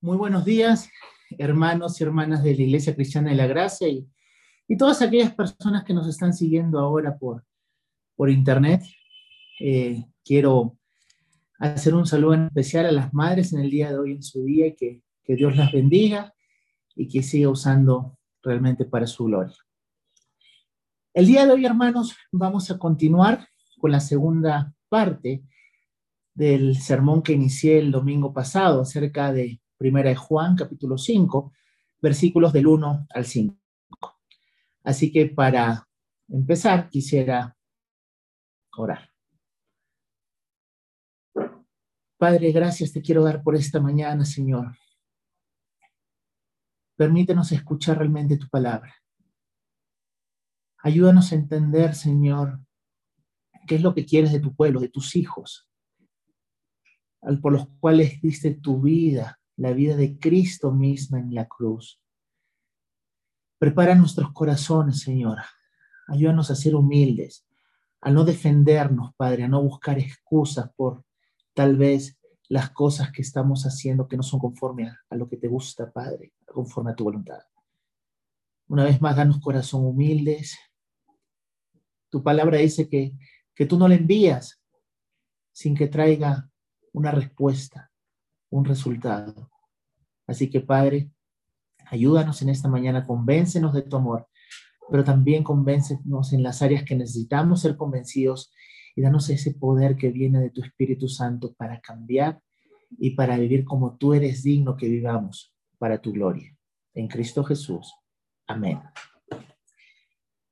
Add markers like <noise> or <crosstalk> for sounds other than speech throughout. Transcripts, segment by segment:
Muy buenos días, hermanos y hermanas de la Iglesia Cristiana de la Gracia y, todas aquellas personas que nos están siguiendo ahora por, por internet. Eh, quiero hacer un saludo en especial a las madres en el día de hoy, en su día, y que, que Dios las bendiga y que siga usando realmente para su gloria. El día de hoy, hermanos, vamos a continuar con la segunda parte del sermón que inicié el domingo pasado acerca de Primera de Juan, capítulo 5, versículos del 1 al 5. Así que para empezar, quisiera orar. Padre, gracias te quiero dar por esta mañana, Señor. Permítenos escuchar realmente tu palabra. Ayúdanos a entender, Señor, qué es lo que quieres de tu pueblo, de tus hijos, por los cuales diste tu vida, la vida de Cristo misma en la cruz. Prepara nuestros corazones, Señor. Ayúdanos a ser humildes, a no defendernos, Padre, a no buscar excusas por tal vez las cosas que estamos haciendo que no son conforme a, lo que te gusta, Padre, conforme a tu voluntad. Una vez más, danos corazón humildes. Tu palabra dice que, que tú no le envías sin que traiga una respuesta un resultado. Así que Padre, ayúdanos en esta mañana, convéncenos de tu amor, pero también convéncenos en las áreas que necesitamos ser convencidos y danos ese poder que viene de tu Espíritu Santo para cambiar y para vivir como tú eres digno que vivamos para tu gloria. En Cristo Jesús. Amén.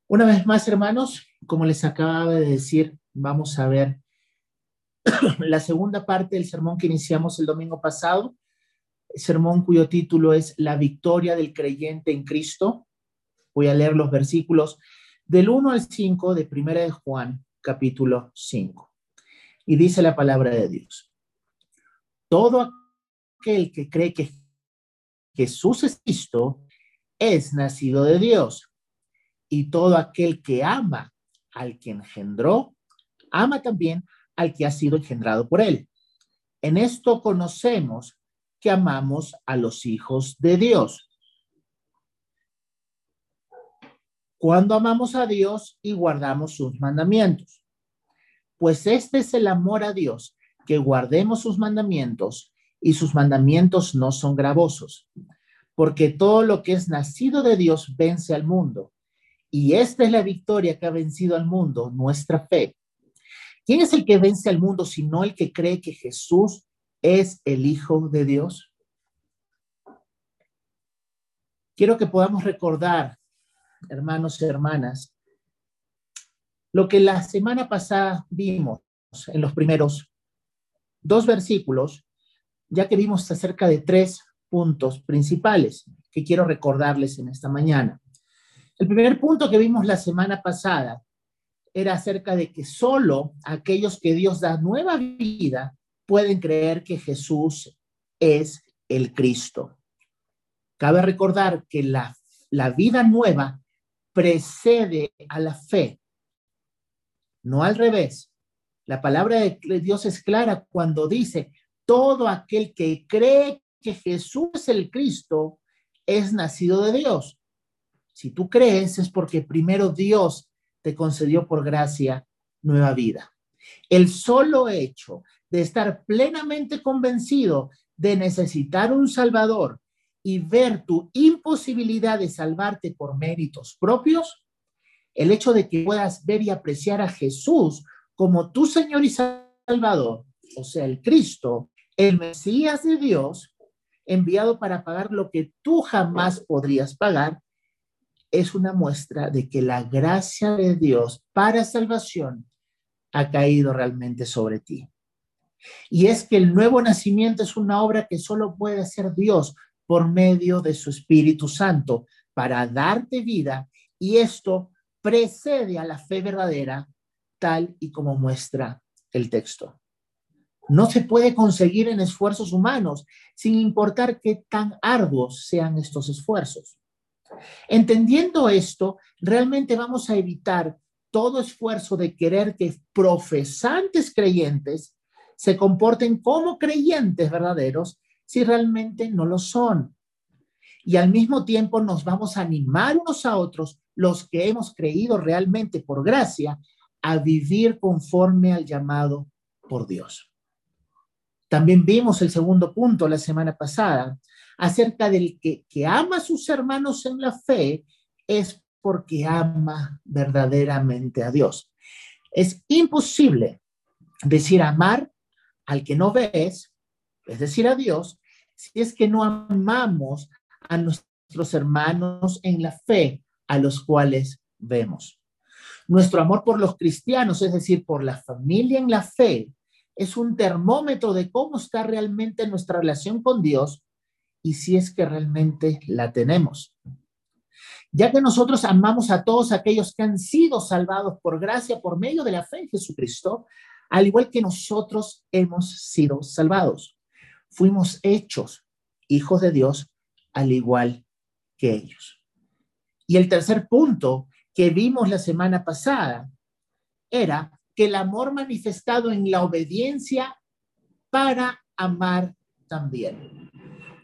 Una vez más, hermanos, como les acababa de decir, vamos a ver <clears throat> la segunda parte del sermón que iniciamos el domingo pasado, sermón cuyo título es La victoria del creyente en Cristo. Voy a leer los versículos del 1 al 5 de Primera de Juan, capítulo 5. Y dice la palabra de Dios. Todo aquel que cree que Jesús es Cristo es nacido de Dios. Y todo aquel que ama al que engendró, ama también al que ha sido engendrado por él. En esto conocemos que amamos a los hijos de Dios. Cuando amamos a Dios y guardamos sus mandamientos. Pues este es el amor a Dios, que guardemos sus mandamientos y sus mandamientos no son gravosos, porque todo lo que es nacido de Dios vence al mundo. Y esta es la victoria que ha vencido al mundo, nuestra fe. ¿Quién es el que vence al mundo sino el que cree que Jesús es el Hijo de Dios? Quiero que podamos recordar, hermanos y hermanas, lo que la semana pasada vimos en los primeros dos versículos, ya que vimos acerca de tres puntos principales que quiero recordarles en esta mañana. El primer punto que vimos la semana pasada era acerca de que solo aquellos que Dios da nueva vida pueden creer que Jesús es el Cristo. Cabe recordar que la, la vida nueva precede a la fe, no al revés. La palabra de Dios es clara cuando dice, todo aquel que cree que Jesús es el Cristo es nacido de Dios. Si tú crees es porque primero Dios te concedió por gracia nueva vida. El solo hecho de estar plenamente convencido de necesitar un Salvador y ver tu imposibilidad de salvarte por méritos propios, el hecho de que puedas ver y apreciar a Jesús como tu Señor y Salvador, o sea, el Cristo, el Mesías de Dios, enviado para pagar lo que tú jamás podrías pagar, es una muestra de que la gracia de Dios para salvación ha caído realmente sobre ti. Y es que el nuevo nacimiento es una obra que solo puede hacer Dios por medio de su Espíritu Santo para darte vida y esto precede a la fe verdadera tal y como muestra el texto. No se puede conseguir en esfuerzos humanos, sin importar qué tan arduos sean estos esfuerzos. Entendiendo esto, realmente vamos a evitar todo esfuerzo de querer que profesantes creyentes se comporten como creyentes verdaderos si realmente no lo son. Y al mismo tiempo nos vamos a animar unos a otros, los que hemos creído realmente por gracia, a vivir conforme al llamado por Dios. También vimos el segundo punto la semana pasada acerca del que, que ama a sus hermanos en la fe es porque ama verdaderamente a Dios. Es imposible decir amar al que no ves, es decir, a Dios, si es que no amamos a nuestros hermanos en la fe, a los cuales vemos. Nuestro amor por los cristianos, es decir, por la familia en la fe, es un termómetro de cómo está realmente nuestra relación con Dios y si es que realmente la tenemos. Ya que nosotros amamos a todos aquellos que han sido salvados por gracia por medio de la fe en Jesucristo, al igual que nosotros hemos sido salvados. Fuimos hechos hijos de Dios al igual que ellos. Y el tercer punto que vimos la semana pasada era que el amor manifestado en la obediencia para amar también.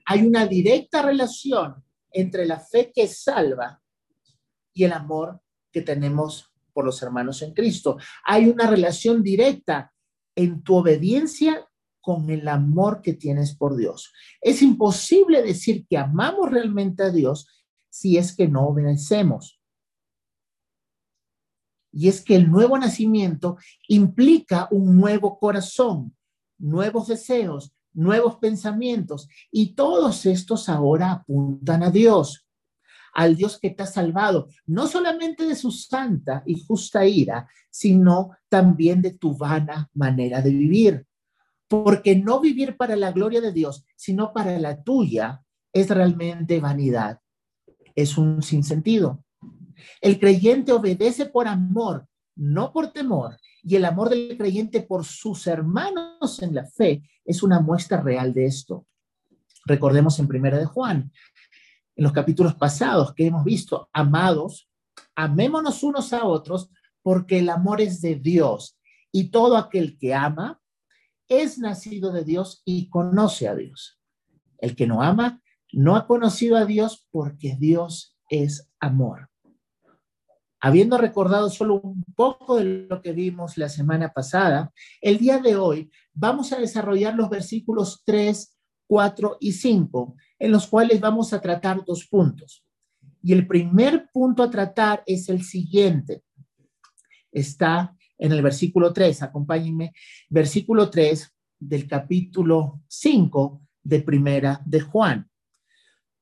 Hay una directa relación entre la fe que salva y el amor que tenemos por los hermanos en Cristo. Hay una relación directa en tu obediencia con el amor que tienes por Dios. Es imposible decir que amamos realmente a Dios si es que no obedecemos. Y es que el nuevo nacimiento implica un nuevo corazón, nuevos deseos, nuevos pensamientos, y todos estos ahora apuntan a Dios al Dios que te ha salvado, no solamente de su santa y justa ira, sino también de tu vana manera de vivir. Porque no vivir para la gloria de Dios, sino para la tuya, es realmente vanidad. Es un sinsentido. El creyente obedece por amor, no por temor, y el amor del creyente por sus hermanos en la fe es una muestra real de esto. Recordemos en Primera de Juan, en los capítulos pasados que hemos visto, amados, amémonos unos a otros porque el amor es de Dios y todo aquel que ama es nacido de Dios y conoce a Dios. El que no ama no ha conocido a Dios porque Dios es amor. Habiendo recordado solo un poco de lo que vimos la semana pasada, el día de hoy vamos a desarrollar los versículos 3, 4 y 5 en los cuales vamos a tratar dos puntos. Y el primer punto a tratar es el siguiente. Está en el versículo 3, acompáñenme, versículo 3 del capítulo 5 de Primera de Juan.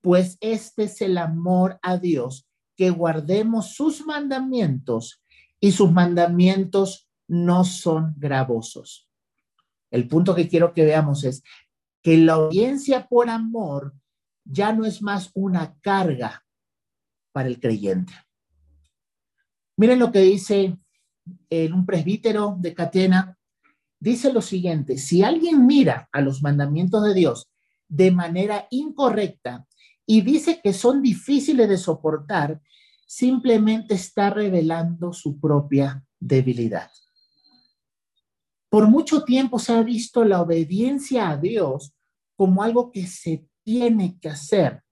Pues este es el amor a Dios, que guardemos sus mandamientos y sus mandamientos no son gravosos. El punto que quiero que veamos es que la audiencia por amor ya no es más una carga para el creyente. Miren lo que dice en un presbítero de Catena, dice lo siguiente, si alguien mira a los mandamientos de Dios de manera incorrecta y dice que son difíciles de soportar, simplemente está revelando su propia debilidad. Por mucho tiempo se ha visto la obediencia a Dios como algo que se tiene que hacer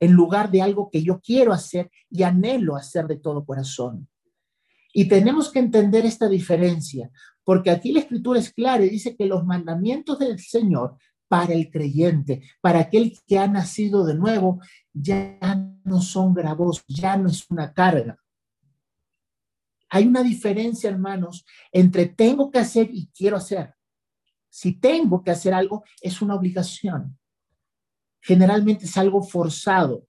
en lugar de algo que yo quiero hacer y anhelo hacer de todo corazón. Y tenemos que entender esta diferencia, porque aquí la escritura es clara y dice que los mandamientos del Señor para el creyente, para aquel que ha nacido de nuevo, ya no son gravosos, ya no es una carga. Hay una diferencia, hermanos, entre tengo que hacer y quiero hacer. Si tengo que hacer algo, es una obligación. Generalmente es algo forzado.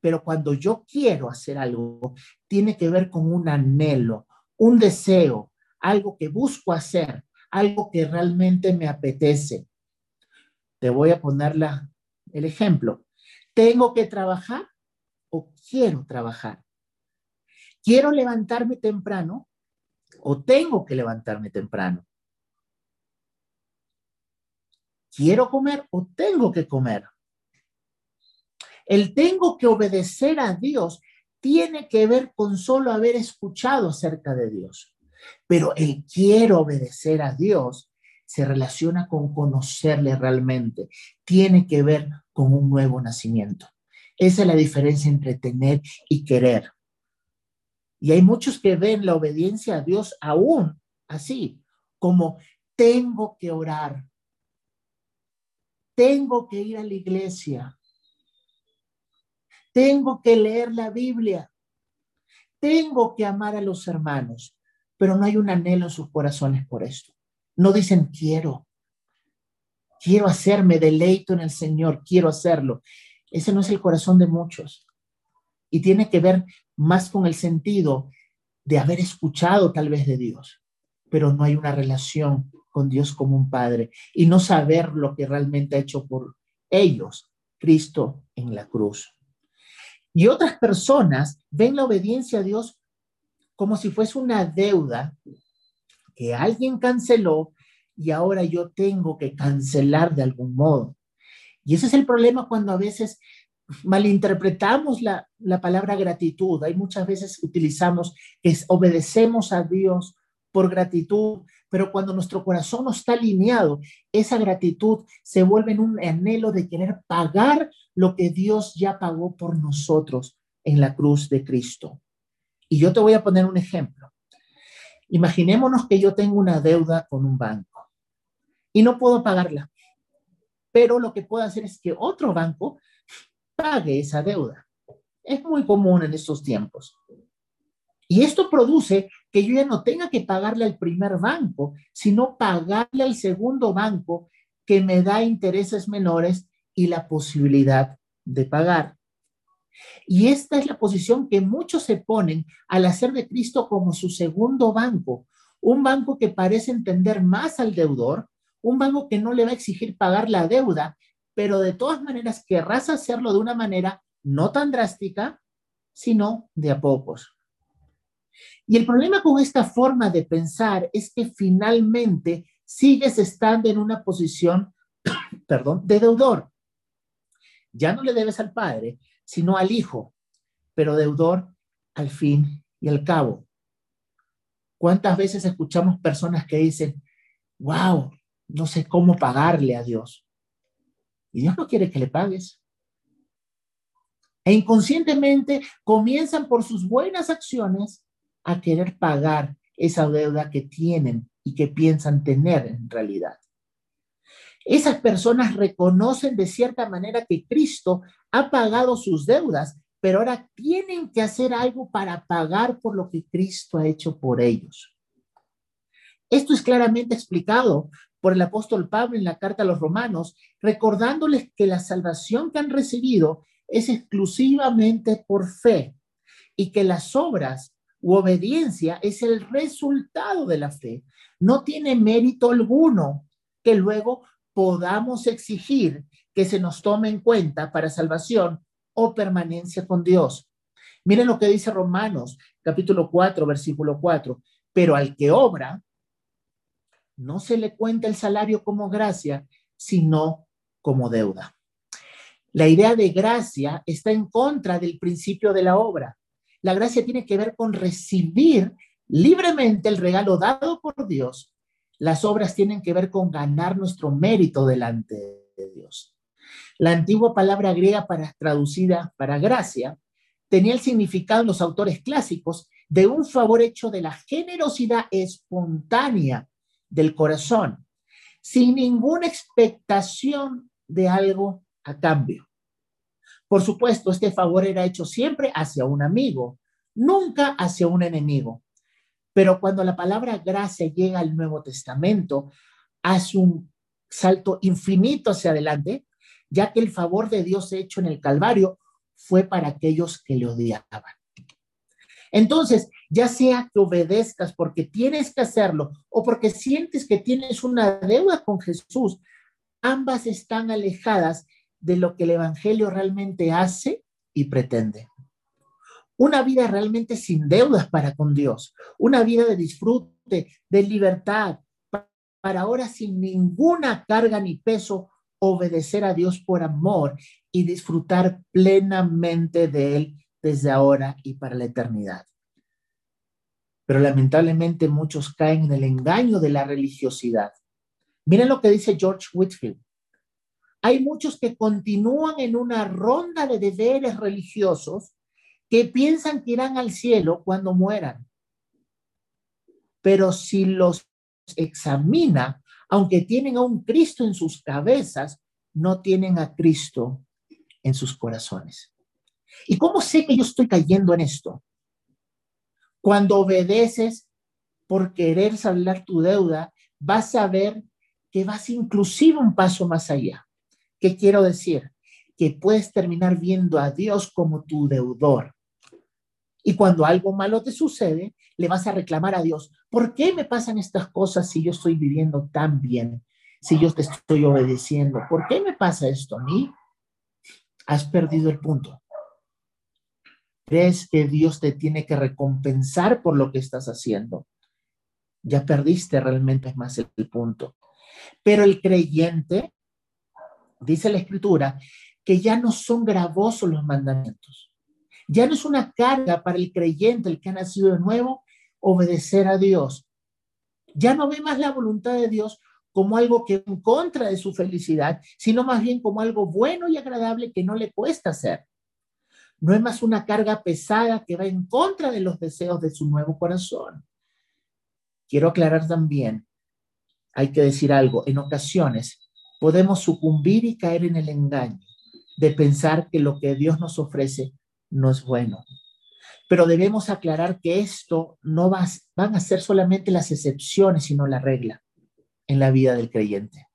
Pero cuando yo quiero hacer algo, tiene que ver con un anhelo, un deseo, algo que busco hacer, algo que realmente me apetece. Te voy a poner el ejemplo. ¿Tengo que trabajar o quiero trabajar? ¿Quiero levantarme temprano o tengo que levantarme temprano? ¿Quiero comer o tengo que comer? El tengo que obedecer a Dios tiene que ver con solo haber escuchado acerca de Dios. Pero el quiero obedecer a Dios se relaciona con conocerle realmente. Tiene que ver con un nuevo nacimiento. Esa es la diferencia entre tener y querer. Y hay muchos que ven la obediencia a Dios aún así, como tengo que orar, tengo que ir a la iglesia, tengo que leer la Biblia, tengo que amar a los hermanos, pero no hay un anhelo en sus corazones por esto. No dicen quiero, quiero hacerme deleito en el Señor, quiero hacerlo. Ese no es el corazón de muchos. Y tiene que ver más con el sentido de haber escuchado tal vez de Dios, pero no hay una relación con Dios como un padre y no saber lo que realmente ha hecho por ellos Cristo en la cruz. Y otras personas ven la obediencia a Dios como si fuese una deuda que alguien canceló y ahora yo tengo que cancelar de algún modo. Y ese es el problema cuando a veces malinterpretamos la, la palabra gratitud. Hay muchas veces utilizamos que obedecemos a Dios por gratitud, pero cuando nuestro corazón no está alineado, esa gratitud se vuelve en un anhelo de querer pagar lo que Dios ya pagó por nosotros en la cruz de Cristo. Y yo te voy a poner un ejemplo. Imaginémonos que yo tengo una deuda con un banco y no puedo pagarla, pero lo que puedo hacer es que otro banco pague esa deuda. Es muy común en estos tiempos. Y esto produce que yo ya no tenga que pagarle al primer banco, sino pagarle al segundo banco que me da intereses menores y la posibilidad de pagar. Y esta es la posición que muchos se ponen al hacer de Cristo como su segundo banco, un banco que parece entender más al deudor, un banco que no le va a exigir pagar la deuda, pero de todas maneras querrás hacerlo de una manera no tan drástica, sino de a pocos. Y el problema con esta forma de pensar es que finalmente sigues estando en una posición, <coughs> perdón, de deudor. Ya no le debes al padre, sino al hijo, pero deudor al fin y al cabo. ¿Cuántas veces escuchamos personas que dicen, wow, no sé cómo pagarle a Dios? Y Dios no quiere que le pagues. E inconscientemente comienzan por sus buenas acciones a querer pagar esa deuda que tienen y que piensan tener en realidad. Esas personas reconocen de cierta manera que Cristo ha pagado sus deudas, pero ahora tienen que hacer algo para pagar por lo que Cristo ha hecho por ellos. Esto es claramente explicado por el apóstol Pablo en la carta a los romanos, recordándoles que la salvación que han recibido es exclusivamente por fe y que las obras u obediencia es el resultado de la fe. No tiene mérito alguno que luego podamos exigir que se nos tome en cuenta para salvación o permanencia con Dios. Miren lo que dice Romanos capítulo 4, versículo 4. Pero al que obra, no se le cuenta el salario como gracia, sino como deuda. La idea de gracia está en contra del principio de la obra. La gracia tiene que ver con recibir libremente el regalo dado por Dios. Las obras tienen que ver con ganar nuestro mérito delante de Dios. La antigua palabra griega para traducida para gracia tenía el significado en los autores clásicos de un favor hecho de la generosidad espontánea del corazón, sin ninguna expectación de algo a cambio. Por supuesto, este favor era hecho siempre hacia un amigo, nunca hacia un enemigo. Pero cuando la palabra gracia llega al Nuevo Testamento, hace un salto infinito hacia adelante, ya que el favor de Dios hecho en el Calvario fue para aquellos que le odiaban. Entonces, ya sea que obedezcas porque tienes que hacerlo o porque sientes que tienes una deuda con Jesús, ambas están alejadas de lo que el Evangelio realmente hace y pretende. Una vida realmente sin deudas para con Dios, una vida de disfrute, de libertad, para ahora sin ninguna carga ni peso, obedecer a Dios por amor y disfrutar plenamente de Él desde ahora y para la eternidad. Pero lamentablemente muchos caen en el engaño de la religiosidad Miren lo que dice George Whitfield. Hay muchos que continúan en una ronda de deberes religiosos que piensan que irán al cielo cuando mueran. Pero si los examina, aunque tienen a un Cristo en sus cabezas, no tienen a Cristo en sus corazones. ¿Y cómo sé que yo estoy cayendo en esto? Cuando obedeces por querer saldar tu deuda, vas a ver que vas inclusive un paso más allá. ¿Qué quiero decir? Que puedes terminar viendo a Dios como tu deudor. Y cuando algo malo te sucede, le vas a reclamar a Dios, ¿por qué me pasan estas cosas si yo estoy viviendo tan bien? Si yo te estoy obedeciendo, ¿por qué me pasa esto a mí? Has perdido el punto. ¿Crees que Dios te tiene que recompensar por lo que estás haciendo? Ya perdiste realmente más el punto. Pero el creyente, dice la escritura, que ya no son gravosos los mandamientos. Ya no es una carga para el creyente, el que ha nacido de nuevo, obedecer a Dios. Ya no ve más la voluntad de Dios como algo que en contra de su felicidad, sino más bien como algo bueno y agradable que no le cuesta hacer. No es más una carga pesada que va en contra de los deseos de su nuevo corazón. Quiero aclarar también, hay que decir algo, en ocasiones podemos sucumbir y caer en el engaño de pensar que lo que Dios nos ofrece no es bueno. Pero debemos aclarar que esto no va, van a ser solamente las excepciones, sino la regla en la vida del creyente.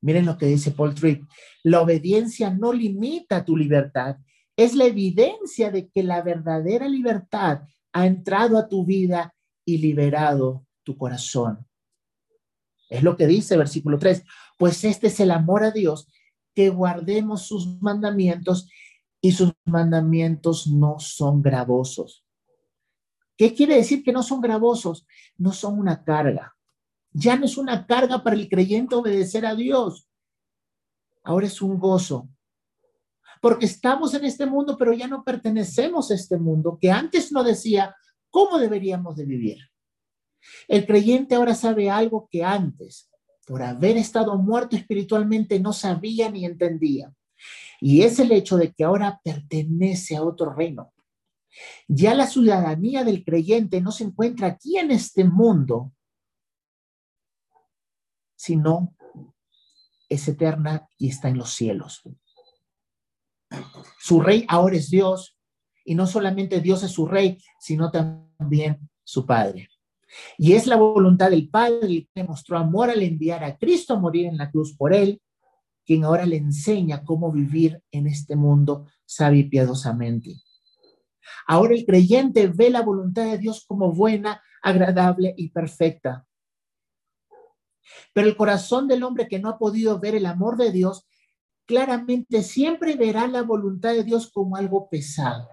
Miren lo que dice Paul Tripp. La obediencia no limita tu libertad, es la evidencia de que la verdadera libertad ha entrado a tu vida y liberado tu corazón. Es lo que dice versículo 3. Pues este es el amor a Dios, que guardemos sus mandamientos y sus mandamientos no son gravosos. ¿Qué quiere decir que no son gravosos? No son una carga. Ya no es una carga para el creyente obedecer a Dios. Ahora es un gozo. Porque estamos en este mundo, pero ya no pertenecemos a este mundo, que antes no decía cómo deberíamos de vivir. El creyente ahora sabe algo que antes, por haber estado muerto espiritualmente, no sabía ni entendía. Y es el hecho de que ahora pertenece a otro reino. Ya la ciudadanía del creyente no se encuentra aquí en este mundo, sino es eterna y está en los cielos. Su rey ahora es Dios, y no solamente Dios es su rey, sino también su Padre. Y es la voluntad del Padre que mostró amor al enviar a Cristo a morir en la cruz por él, quien ahora le enseña cómo vivir en este mundo sabio y piadosamente. Ahora el creyente ve la voluntad de Dios como buena, agradable y perfecta. Pero el corazón del hombre que no ha podido ver el amor de Dios, claramente siempre verá la voluntad de Dios como algo pesado,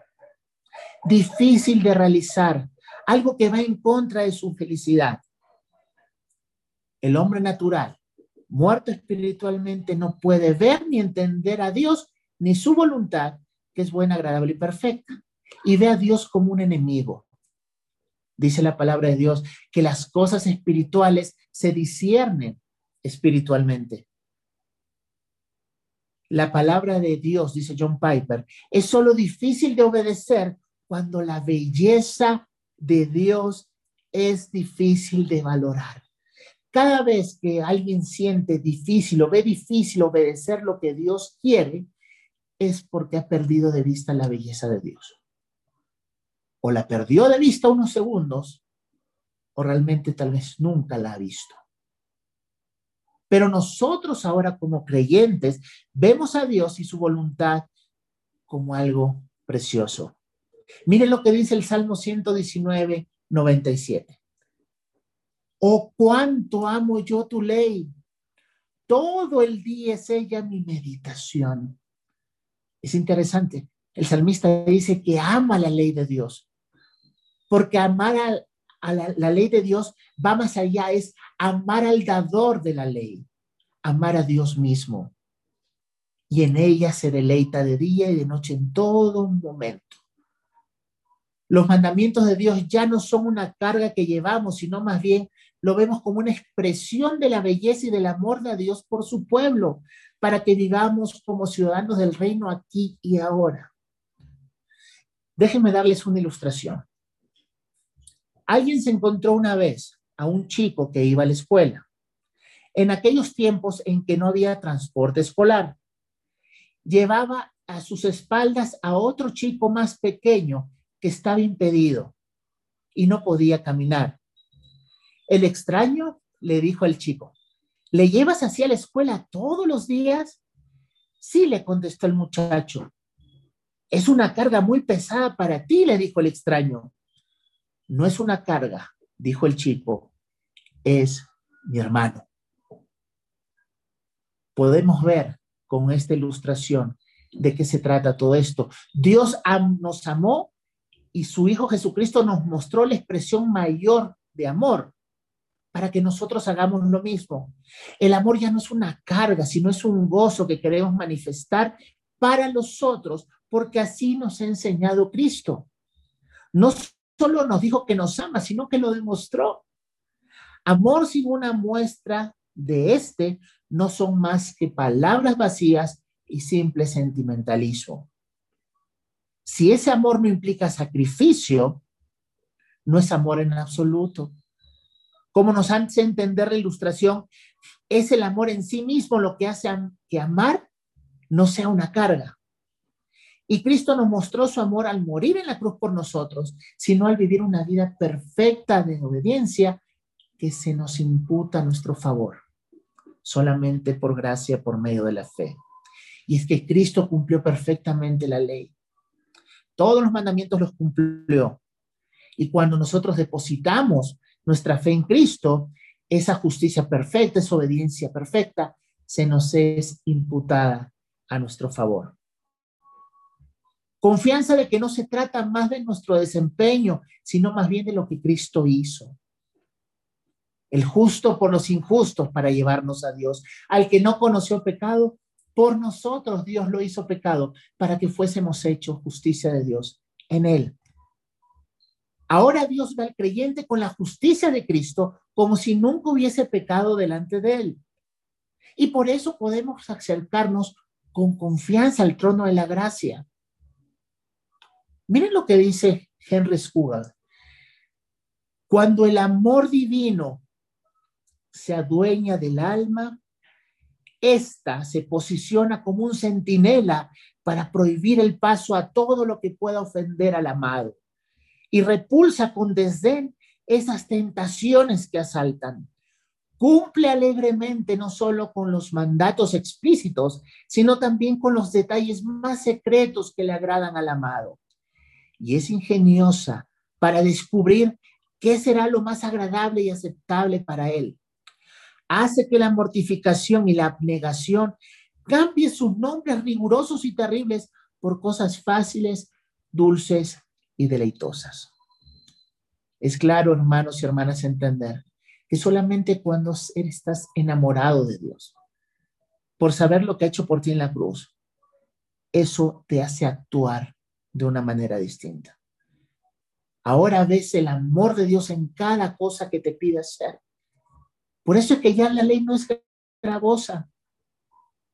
difícil de realizar, algo que va en contra de su felicidad. El hombre natural, muerto espiritualmente, no puede ver ni entender a Dios ni su voluntad, que es buena, agradable y perfecta, y ve a Dios como un enemigo. Dice la palabra de Dios que las cosas espirituales se disciernen espiritualmente. La palabra de Dios, dice John Piper, es solo difícil de obedecer cuando la belleza de Dios es difícil de valorar. Cada vez que alguien siente difícil o ve difícil obedecer lo que Dios quiere, es porque ha perdido de vista la belleza de Dios. O la perdió de vista unos segundos, o realmente tal vez nunca la ha visto. Pero nosotros ahora como creyentes vemos a Dios y su voluntad como algo precioso. Miren lo que dice el Salmo 119, 97. Oh, cuánto amo yo tu ley. Todo el día es ella mi meditación. Es interesante. El salmista dice que ama la ley de Dios, porque amar a, la, la ley de Dios va más allá, es amar al dador de la ley, amar a Dios mismo. Y en ella se deleita de día y de noche en todo momento. Los mandamientos de Dios ya no son una carga que llevamos, sino más bien lo vemos como una expresión de la belleza y del amor de Dios por su pueblo, para que vivamos como ciudadanos del reino aquí y ahora. Déjenme darles una ilustración. Alguien se encontró una vez a un chico que iba a la escuela, en aquellos tiempos en que no había transporte escolar. Llevaba a sus espaldas a otro chico más pequeño que estaba impedido y no podía caminar. El extraño le dijo al chico, ¿le llevas así a la escuela todos los días? Sí, le contestó el muchacho. Es una carga muy pesada para ti, le dijo el extraño. No es una carga, dijo el chico, es mi hermano. Podemos ver con esta ilustración de qué se trata todo esto. Dios nos amó y su Hijo Jesucristo nos mostró la expresión mayor de amor para que nosotros hagamos lo mismo. El amor ya no es una carga, sino es un gozo que queremos manifestar para los otros, porque así nos ha enseñado Cristo. No solo nos dijo que nos ama, sino que lo demostró. Amor sin una muestra de este no son más que palabras vacías y simple sentimentalismo. Si ese amor no implica sacrificio, no es amor en absoluto. Como nos hace entender la ilustración, es el amor en sí mismo lo que hace que amar no sea una carga. Y Cristo nos mostró su amor al morir en la cruz por nosotros, sino al vivir una vida perfecta de obediencia que se nos imputa a nuestro favor, solamente por gracia, por medio de la fe. Y es que Cristo cumplió perfectamente la ley. Todos los mandamientos los cumplió. Y cuando nosotros depositamos nuestra fe en Cristo, esa justicia perfecta, esa obediencia perfecta, se nos es imputada a nuestro favor. Confianza de que no se trata más de nuestro desempeño, sino más bien de lo que Cristo hizo. El justo por los injustos para llevarnos a Dios. Al que no conoció pecado, por nosotros Dios lo hizo pecado para que fuésemos hechos justicia de Dios en él. Ahora Dios ve al creyente con la justicia de Cristo como si nunca hubiese pecado delante de él. Y por eso podemos acercarnos con confianza al trono de la gracia. Miren lo que dice Henry Scougal. Cuando el amor divino se adueña del alma, esta se posiciona como un centinela para prohibir el paso a todo lo que pueda ofender al amado y repulsa con desdén esas tentaciones que asaltan. Cumple alegremente no solo con los mandatos explícitos, sino también con los detalles más secretos que le agradan al amado. Y es ingeniosa para descubrir qué será lo más agradable y aceptable para él hace que la mortificación y la abnegación cambie sus nombres rigurosos y terribles por cosas fáciles, dulces y deleitosas. Es claro, hermanos y hermanas, entender que solamente cuando estás enamorado de Dios, por saber lo que ha hecho por ti en la cruz, eso te hace actuar de una manera distinta. Ahora ves el amor de Dios en cada cosa que te pide hacer por eso es que ya la ley no es gravosa.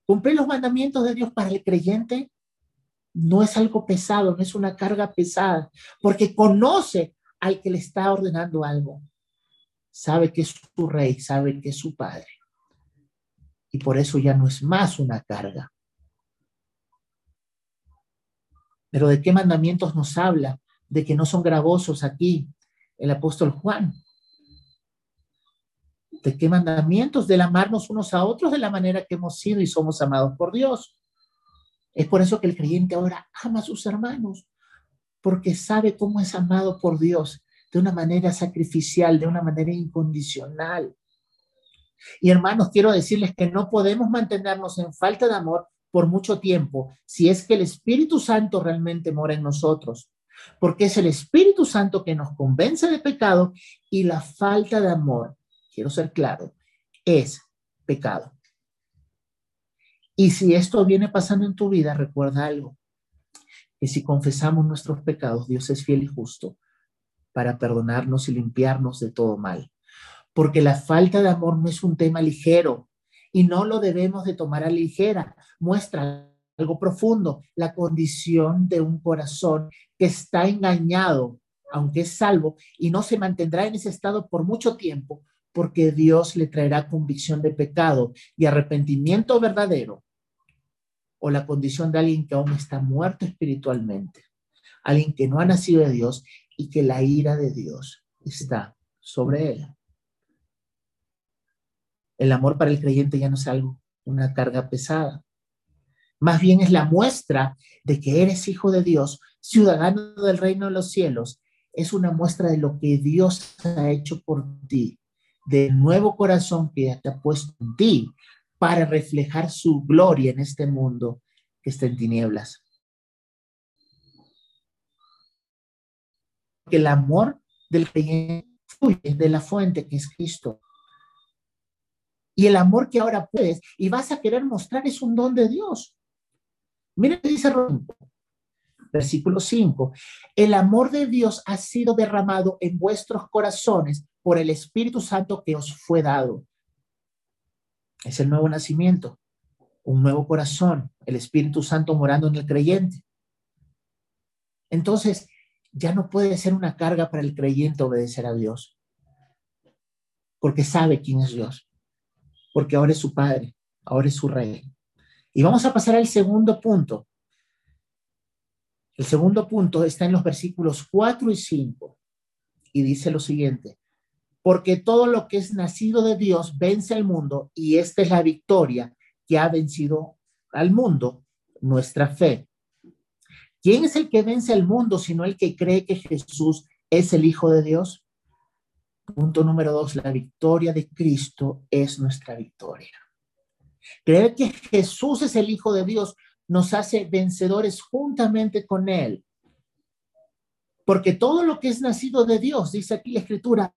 Cumplir los mandamientos de Dios para el creyente no es algo pesado, no es una carga pesada, porque conoce al que le está ordenando algo. Sabe que es su rey, sabe que es su padre. Y por eso ya no es más una carga. Pero ¿de qué mandamientos nos habla? De que no son gravosos aquí el apóstol Juan. ¿De qué mandamientos? Del amarnos unos a otros de la manera que hemos sido y somos amados por Dios. Es por eso que el creyente ahora ama a sus hermanos, porque sabe cómo es amado por Dios de una manera sacrificial, de una manera incondicional. Y hermanos, quiero decirles que no podemos mantenernos en falta de amor por mucho tiempo si es que el Espíritu Santo realmente mora en nosotros, porque es el Espíritu Santo que nos convence de pecado y la falta de amor quiero ser claro, es pecado. Y si esto viene pasando en tu vida, recuerda algo, que si confesamos nuestros pecados, Dios es fiel y justo para perdonarnos y limpiarnos de todo mal. porque la falta de amor no es un tema ligero y no lo debemos de tomar a ligera. Muestra algo profundo, la condición de un corazón que está engañado, aunque es salvo, y no se mantendrá en ese estado por mucho tiempo, porque Dios le traerá convicción de pecado y arrepentimiento verdadero, o la condición de alguien que aún está muerto espiritualmente, alguien que no ha nacido de Dios y que la ira de Dios está sobre él. El amor para el creyente ya no es algo, una carga pesada. Más bien es la muestra de que eres hijo de Dios, ciudadano del reino de los cielos. Es una muestra de lo que Dios ha hecho por ti, del nuevo corazón que te ha puesto en ti para reflejar su gloria en este mundo que está en tinieblas. Que el amor del creyente fluye de la fuente que es Cristo. Y el amor que ahora puedes y vas a querer mostrar es un don de Dios. Mira qué dice versículo 5. El amor de Dios ha sido derramado en vuestros corazones por el Espíritu Santo que os fue dado. Es el nuevo nacimiento, un nuevo corazón, el Espíritu Santo morando en el creyente. Entonces, ya no puede ser una carga para el creyente obedecer a Dios, porque sabe quién es Dios, porque ahora es su Padre, ahora es su Rey. Y vamos a pasar al segundo punto. El segundo punto está en los versículos 4 y 5 y dice lo siguiente, porque todo lo que es nacido de Dios vence al mundo y esta es la victoria que ha vencido al mundo, nuestra fe. ¿Quién es el que vence al mundo sino el que cree que Jesús es el Hijo de Dios? Punto número dos, la victoria de Cristo es nuestra victoria. Creer que Jesús es el Hijo de Dios nos hace vencedores juntamente con Él. Porque todo lo que es nacido de Dios, dice aquí la Escritura,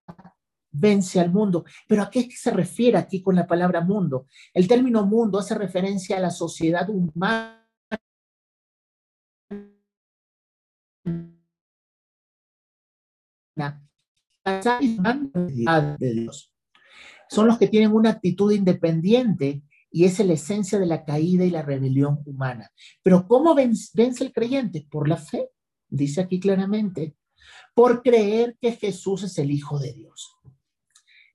vence al mundo. Pero ¿a qué se refiere aquí con la palabra mundo? El término mundo hace referencia a la sociedad humana. de Dios. Son los que tienen una actitud independiente y es la esencia de la caída y la rebelión humana. Pero ¿cómo vence, vence el creyente? Por la fe, dice aquí claramente, por creer que Jesús es el Hijo de Dios.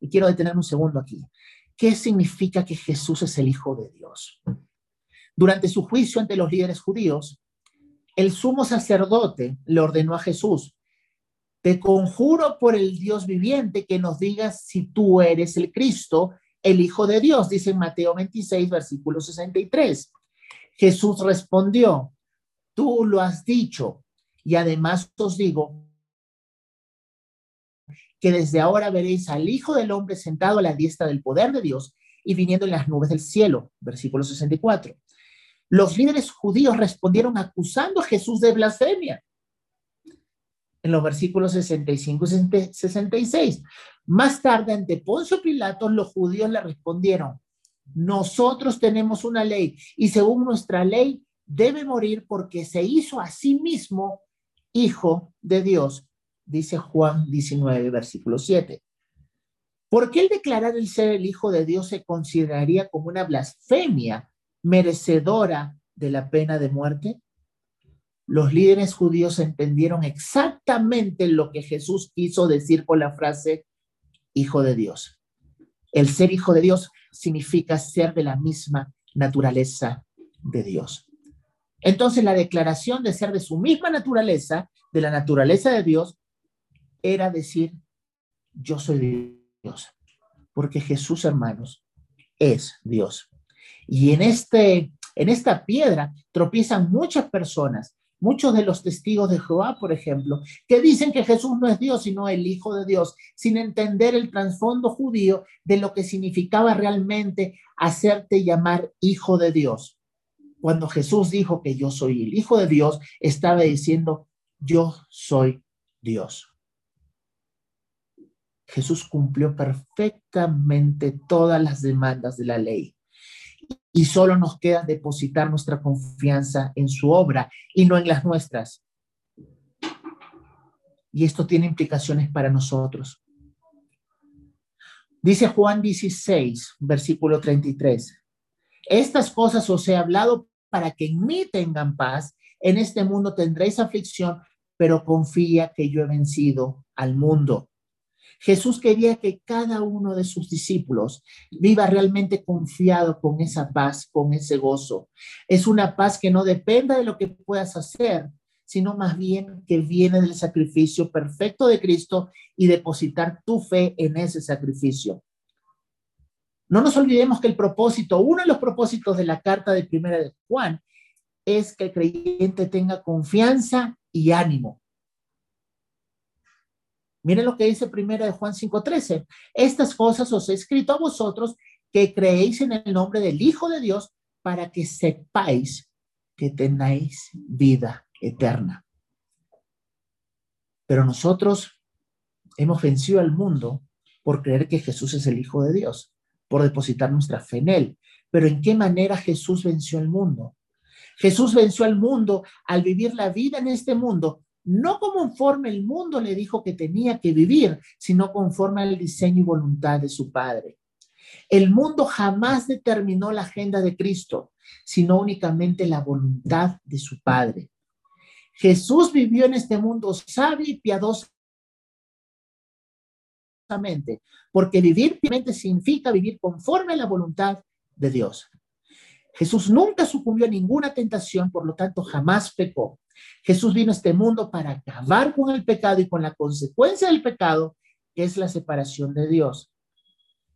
Y quiero detener un segundo aquí. ¿Qué significa que Jesús es el Hijo de Dios? Durante su juicio ante los líderes judíos, el sumo sacerdote le ordenó a Jesús, te conjuro por el Dios viviente que nos digas si tú eres el Cristo, el Hijo de Dios, dice en Mateo 26, versículo 63. Jesús respondió, tú lo has dicho, y además os digo que desde ahora veréis al Hijo del Hombre sentado a la diestra del poder de Dios y viniendo en las nubes del cielo. Versículo 64. Los líderes judíos respondieron acusando a Jesús de blasfemia. En los versículos 65 y 66. Más tarde, ante Poncio Pilato, los judíos le respondieron, nosotros tenemos una ley y según nuestra ley debe morir porque se hizo a sí mismo hijo de Dios dice Juan 19, versículo 7. ¿Por qué el declarar el ser el Hijo de Dios se consideraría como una blasfemia merecedora de la pena de muerte? Los líderes judíos entendieron exactamente lo que Jesús quiso decir con la frase Hijo de Dios. El ser Hijo de Dios significa ser de la misma naturaleza de Dios. Entonces la declaración de ser de su misma naturaleza, de la naturaleza de Dios, era decir, yo soy Dios, porque Jesús, hermanos, es Dios. Y en, este, en esta piedra tropiezan muchas personas, muchos de los testigos de Jehová, por ejemplo, que dicen que Jesús no es Dios, sino el Hijo de Dios, sin entender el trasfondo judío de lo que significaba realmente hacerte llamar Hijo de Dios. Cuando Jesús dijo que yo soy el Hijo de Dios, estaba diciendo, yo soy Dios. Jesús cumplió perfectamente todas las demandas de la ley. Y solo nos queda depositar nuestra confianza en su obra y no en las nuestras. Y esto tiene implicaciones para nosotros. Dice Juan 16, versículo 33. Estas cosas os he hablado para que en mí tengan paz. En este mundo tendréis aflicción, pero confía que yo he vencido al mundo. Jesús quería que cada uno de sus discípulos viva realmente confiado con esa paz, con ese gozo. Es una paz que no dependa de lo que puedas hacer, sino más bien que viene del sacrificio perfecto de Cristo y depositar tu fe en ese sacrificio. No nos olvidemos que el propósito, uno de los propósitos de la carta de primera de Juan, es que el creyente tenga confianza y ánimo. Miren lo que dice primera de Juan 5:13. Estas cosas os he escrito a vosotros que creéis en el nombre del Hijo de Dios para que sepáis que tenéis vida eterna. Pero nosotros hemos vencido al mundo por creer que Jesús es el Hijo de Dios por depositar nuestra fe en Él. Pero ¿en qué manera Jesús venció el mundo? Jesús venció al mundo al vivir la vida en este mundo, no conforme el mundo le dijo que tenía que vivir, sino conforme al diseño y voluntad de su Padre. El mundo jamás determinó la agenda de Cristo, sino únicamente la voluntad de su Padre. Jesús vivió en este mundo sabio y piadoso porque vivir piamente significa vivir conforme a la voluntad de Dios. Jesús nunca sucumbió a ninguna tentación, por lo tanto jamás pecó. Jesús vino a este mundo para acabar con el pecado y con la consecuencia del pecado, que es la separación de Dios.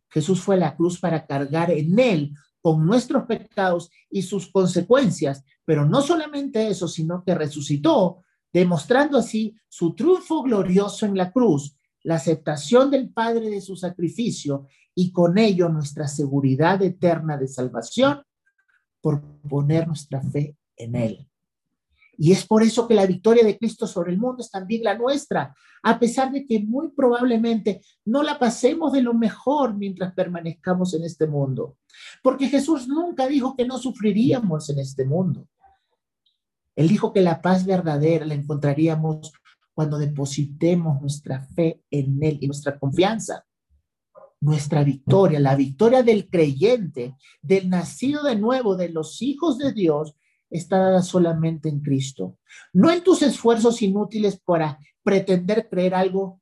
Jesús fue a la cruz para cargar en él con nuestros pecados y sus consecuencias, pero no solamente eso, sino que resucitó, demostrando así su triunfo glorioso en la cruz la aceptación del Padre de su sacrificio y con ello nuestra seguridad eterna de salvación por poner nuestra fe en Él. Y es por eso que la victoria de Cristo sobre el mundo es también la nuestra, a pesar de que muy probablemente no la pasemos de lo mejor mientras permanezcamos en este mundo. Porque Jesús nunca dijo que no sufriríamos en este mundo. Él dijo que la paz verdadera la encontraríamos cuando depositemos nuestra fe en Él y nuestra confianza. Nuestra victoria, la victoria del creyente, del nacido de nuevo, de los hijos de Dios, está dada solamente en Cristo. No en tus esfuerzos inútiles para pretender creer algo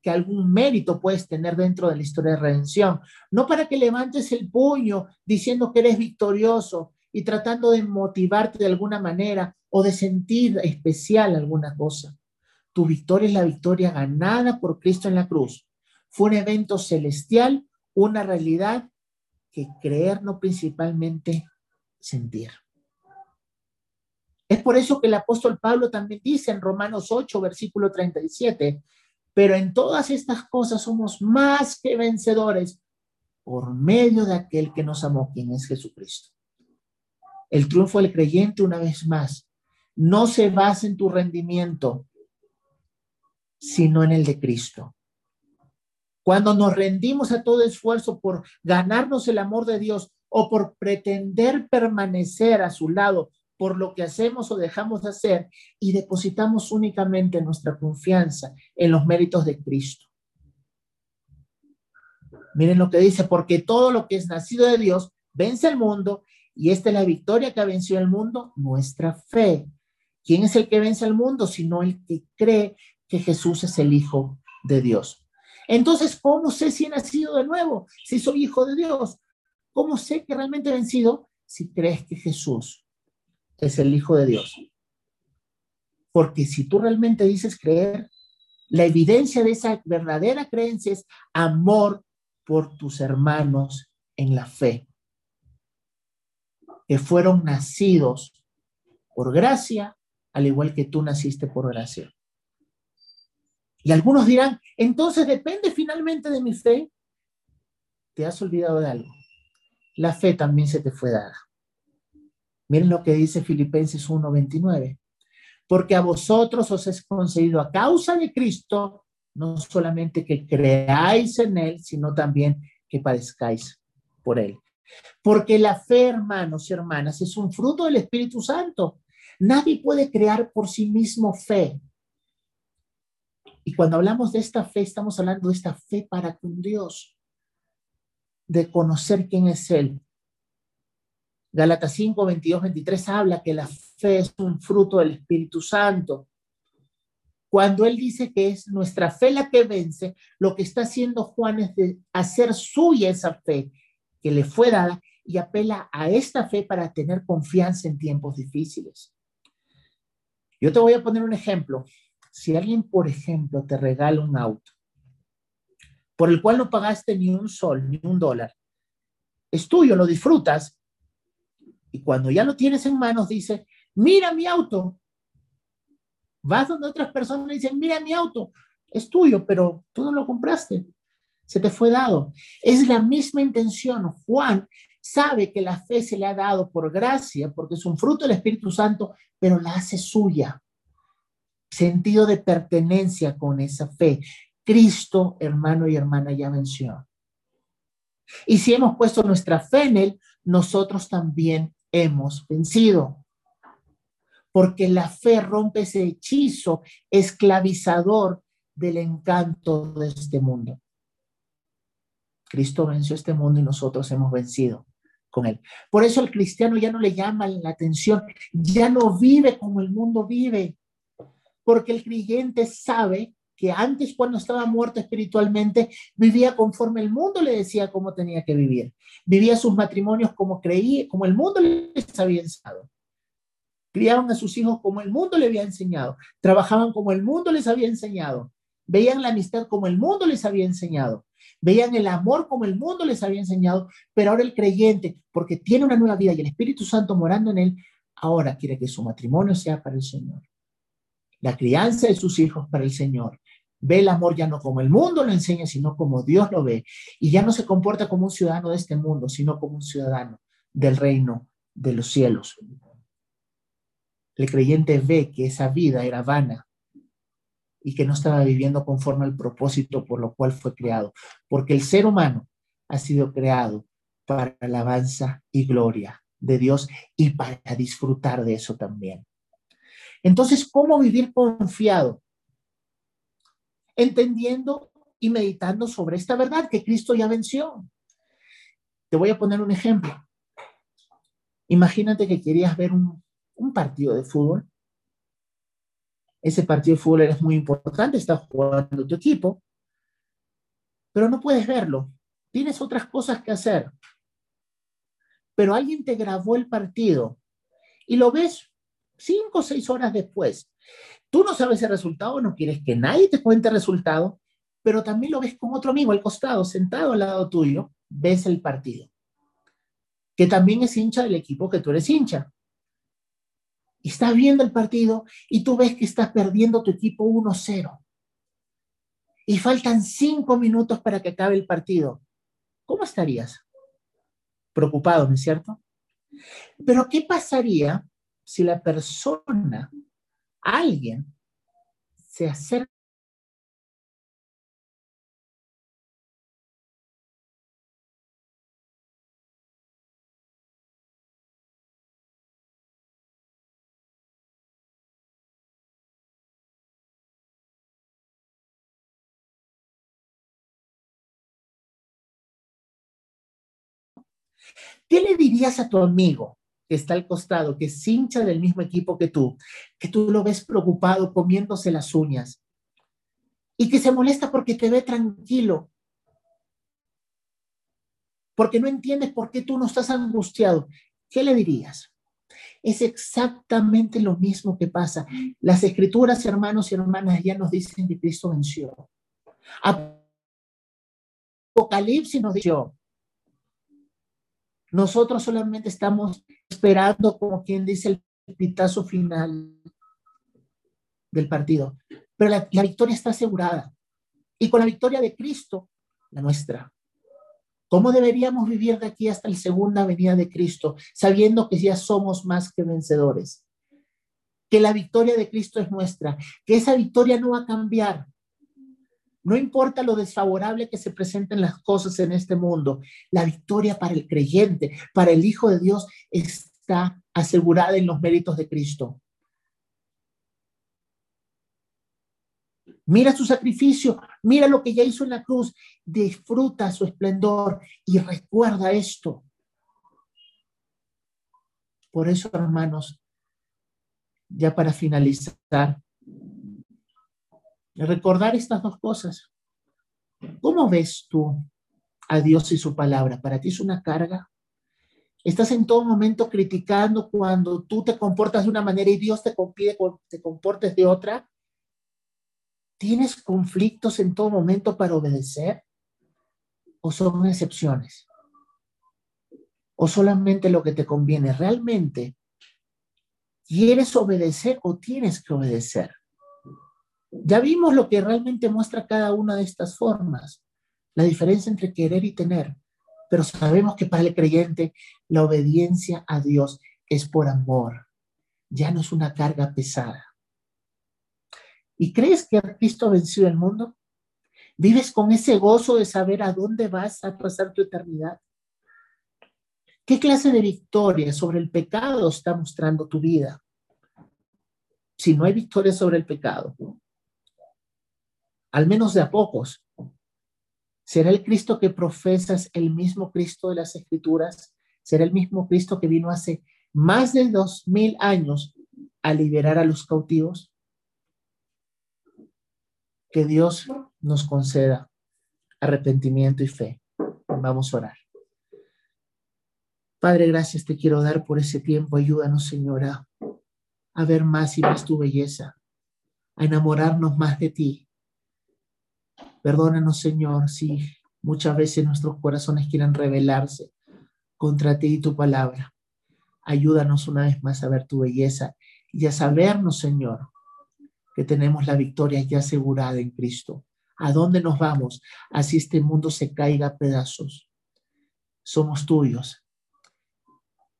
que algún mérito puedes tener dentro de la historia de redención. No para que levantes el puño diciendo que eres victorioso y tratando de motivarte de alguna manera o de sentir especial alguna cosa. Tu victoria es la victoria ganada por Cristo en la cruz. Fue un evento celestial, una realidad que creer no principalmente sentir. Es por eso que el apóstol Pablo también dice en Romanos 8, versículo 37, pero en todas estas cosas somos más que vencedores por medio de aquel que nos amó, quien es Jesucristo. El triunfo del creyente, una vez más, no se basa en tu rendimiento, sino en el de Cristo. Cuando nos rendimos a todo esfuerzo por ganarnos el amor de Dios o por pretender permanecer a su lado por lo que hacemos o dejamos de hacer y depositamos únicamente nuestra confianza en los méritos de Cristo. Miren lo que dice, porque todo lo que es nacido de Dios vence al mundo y esta es la victoria que ha vencido el mundo, nuestra fe. ¿Quién es el que vence al mundo? Sino el que cree que Jesús es el Hijo de Dios. Entonces, ¿cómo sé si he nacido de nuevo? Si soy hijo de Dios. ¿Cómo sé que realmente he vencido? Si crees que Jesús es el Hijo de Dios. Porque si tú realmente dices creer, la evidencia de esa verdadera creencia es amor por tus hermanos en la fe, que fueron nacidos por gracia, al igual que tú naciste por gracia. Y algunos dirán, entonces depende finalmente de mi fe. Te has olvidado de algo. La fe también se te fue dada. Miren lo que dice Filipenses 1:29. Porque a vosotros os es concedido a causa de Cristo, no solamente que creáis en Él, sino también que padezcáis por Él. Porque la fe, hermanos y hermanas, es un fruto del Espíritu Santo. Nadie puede crear por sí mismo fe. Y cuando hablamos de esta fe, estamos hablando de esta fe para con Dios. de conocer quién es Él. Gálatas 5, 22, 23 habla que la fe es un fruto del Espíritu Santo. Cuando Él dice que es nuestra fe la que vence, lo que está haciendo Juan es de hacer suya esa fe que le fue dada y apela a esta fe para tener confianza en tiempos difíciles. Yo te voy a poner un ejemplo. Si alguien, por ejemplo, te regala un auto por el cual no pagaste ni un sol, ni un dólar, es tuyo, lo disfrutas, y cuando ya lo tienes en manos, dice, mira mi auto. Vas donde otras personas y dicen, mira mi auto, es tuyo, pero tú no lo compraste, se te fue dado. Es la misma intención. Juan sabe que la fe se le ha dado por gracia, porque es un fruto del Espíritu Santo, pero la hace suya. Sentido de pertenencia con esa fe. Cristo, hermano y hermana, ya venció. Y si hemos puesto nuestra fe en Él, nosotros también hemos vencido. Porque la fe rompe ese hechizo esclavizador del encanto de este mundo. Cristo venció este mundo y nosotros hemos vencido con él. Por eso el cristiano ya no le llama la atención, ya no vive como el mundo vive, porque el creyente sabe que antes cuando estaba muerto espiritualmente vivía conforme el mundo le decía cómo tenía que vivir. Vivía sus matrimonios como creía, como el mundo les había enseñado. Criaban a sus hijos como el mundo le había enseñado. Trabajaban como el mundo les había enseñado. Veían la amistad como el mundo les había enseñado. Veían el amor como el mundo les había enseñado, pero ahora el creyente, porque tiene una nueva vida y el Espíritu Santo morando en él, ahora quiere que su matrimonio sea para el Señor. La crianza de sus hijos para el Señor. Ve el amor ya no como el mundo lo enseña, sino como Dios lo ve. Y ya no se comporta como un ciudadano de este mundo, sino como un ciudadano del reino de los cielos. El creyente ve que esa vida era vana, y que no estaba viviendo conforme al propósito por lo cual fue creado. Porque el ser humano ha sido creado para alabanza y gloria de Dios y para disfrutar de eso también. Entonces, ¿cómo vivir confiado? Entendiendo y meditando sobre esta verdad que Cristo ya venció. Te voy a poner un ejemplo. Imagínate que querías ver un, partido de fútbol ese partido de fútbol es muy importante, está jugando tu equipo, pero no puedes verlo. Tienes otras cosas que hacer. Pero alguien te grabó el partido y lo ves cinco o seis horas después. Tú no sabes el resultado, no quieres que nadie te cuente el resultado, pero también lo ves con otro amigo al costado, sentado al lado tuyo, ves el partido, que también es hincha del equipo que tú eres hincha estás viendo el partido y tú ves que estás perdiendo tu equipo 1-0. Y faltan cinco minutos para que acabe el partido. ¿Cómo estarías? Preocupado, ¿no es cierto? Pero ¿qué pasaría si la persona, alguien, se acerca ¿Qué le dirías a tu amigo que está al costado, que es hincha del mismo equipo que tú, que tú lo ves preocupado comiéndose las uñas y que se molesta porque te ve tranquilo? Porque no entiendes por qué tú no estás angustiado. ¿Qué le dirías? Es exactamente lo mismo que pasa. Las escrituras, hermanos y hermanas, ya nos dicen que Cristo venció. Apocalipsis nos dice, nosotros solamente estamos esperando, como quien dice, el pitazo final del partido. Pero la, victoria está asegurada. Y con la victoria de Cristo, la nuestra. ¿Cómo deberíamos vivir de aquí hasta la segunda venida de Cristo, sabiendo que ya somos más que vencedores? Que la victoria de Cristo es nuestra, que esa victoria no va a cambiar, no importa lo desfavorable que se presenten las cosas en este mundo, la victoria para el creyente, para el Hijo de Dios, está asegurada en los méritos de Cristo. Mira su sacrificio, mira lo que ya hizo en la cruz, disfruta su esplendor y recuerda esto. Por eso, hermanos, ya para finalizar, recordar estas dos cosas. ¿Cómo ves tú a Dios y su palabra? ¿Para ti es una carga? ¿Estás en todo momento criticando cuando tú te comportas de una manera y Dios te pide te comportes de otra? ¿Tienes conflictos en todo momento para obedecer? ¿O son excepciones? ¿O solamente lo que te conviene? ¿Realmente quieres obedecer o tienes que obedecer? Ya vimos lo que realmente muestra cada una de estas formas, la diferencia entre querer y tener, pero sabemos que para el creyente la obediencia a Dios es por amor, ya no es una carga pesada. ¿Y crees que Cristo ha vencido el mundo? ¿Vives con ese gozo de saber a dónde vas a pasar tu eternidad? ¿Qué clase de victoria sobre el pecado está mostrando tu vida? Si no hay victoria sobre el pecado, al menos de a pocos, ¿será el Cristo que profesas el mismo Cristo de las Escrituras? ¿Será el mismo Cristo que vino hace más de dos mil años a liberar a los cautivos? Que Dios nos conceda arrepentimiento y fe. Vamos a orar. Padre, gracias te quiero dar por ese tiempo. Ayúdanos, Señora, a ver más y más tu belleza, a enamorarnos más de ti. Perdónanos, Señor, si muchas veces nuestros corazones quieren rebelarse contra ti y tu palabra. Ayúdanos una vez más a ver tu belleza y a sabernos, Señor, que tenemos la victoria ya asegurada en Cristo. ¿A dónde nos vamos? Así este mundo se caiga a pedazos. Somos tuyos.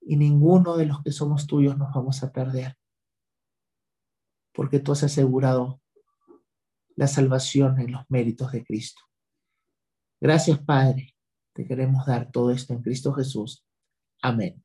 Y ninguno de los que somos tuyos nos vamos a perder. Porque tú has asegurado la salvación en los méritos de Cristo. Gracias, Padre. Te queremos dar todo esto en Cristo Jesús. Amén.